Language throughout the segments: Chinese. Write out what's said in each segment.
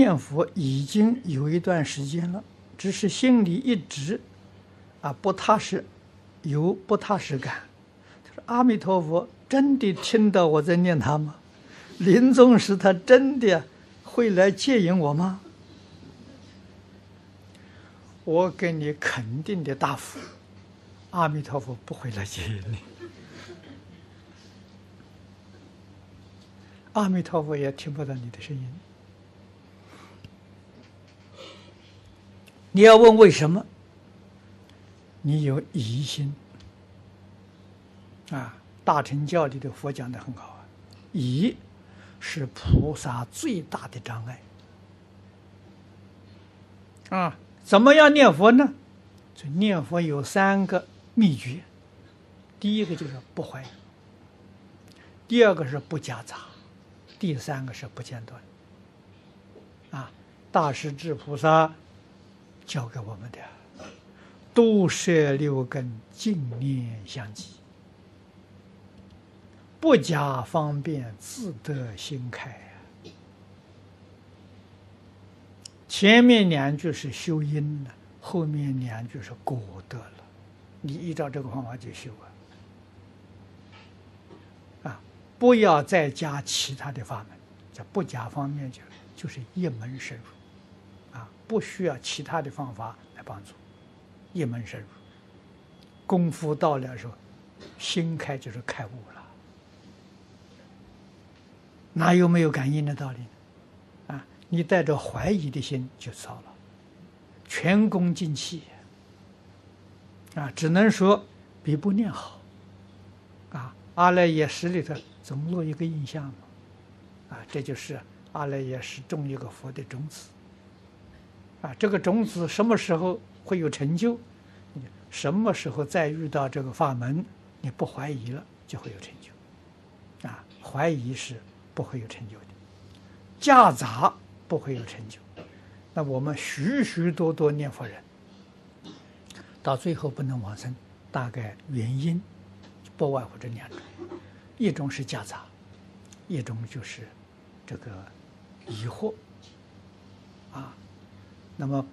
念佛已经有一段时间了，只是心里一直啊不踏实，有不踏实感。他说：“阿弥陀佛，真的听到我在念他吗？临终时他真的会来接引我吗？”我给你肯定的答复：阿弥陀佛不会来接引你。阿弥陀佛也听不到你的声音。你要问为什么？你有疑心啊！大乘教里的佛讲的很好啊，疑是菩萨最大的障碍啊！怎么样念佛呢？这念佛有三个秘诀：第一个就是不怀疑，第二个是不夹杂。第三个是不间断，啊，大势至菩萨教给我们的，度摄六根，净念相继，不假方便，自得心开。前面两句是修因了，后面两句是果德了，你依照这个方法去修啊。啊不要再加其他的法门，叫不加方便就就是一门深入，不需要其他的方法来帮助，一门深入，功夫到了时候，心开就是开悟了，哪有没有感应的道理呢？啊，你带着怀疑的心就糟了，全功尽弃，啊，只能说比不念好，啊，阿赖耶识里头。总落一个印象呢，啊，这就是阿赖耶识种一个佛的种子，啊，这个种子什么时候会有成就？什么时候再遇到这个法门，你不怀疑了，就会有成就，啊，怀疑是不会有成就的，夹杂不会有成就。那我们许许多多念佛人，到最后不能往生，大概原因不外乎这两种。一种是夹杂，一种就是这个疑惑啊。那么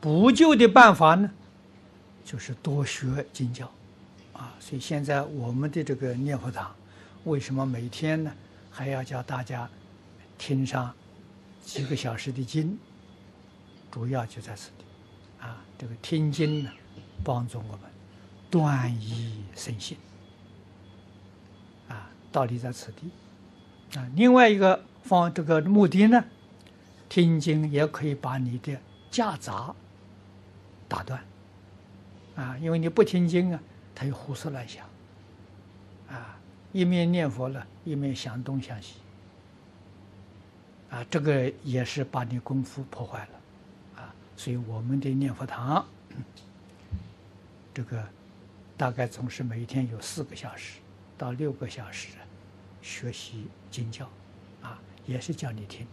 补救的办法呢，就是多学经教啊。所以现在我们的这个念佛堂，为什么每天呢还要叫大家听上几个小时的经？主要就在此地啊。这个听经呢，帮助我们断疑生信。道理在此地，啊，另外一个方这个目的呢，听经也可以把你的夹杂打断，啊，因为你不听经啊，他又胡思乱想，啊，一面念佛了，一面想东想西，啊，这个也是把你功夫破坏了，啊，所以我们的念佛堂，这个大概总是每天有四个小时到六个小时。学习经教，啊，也是叫你听。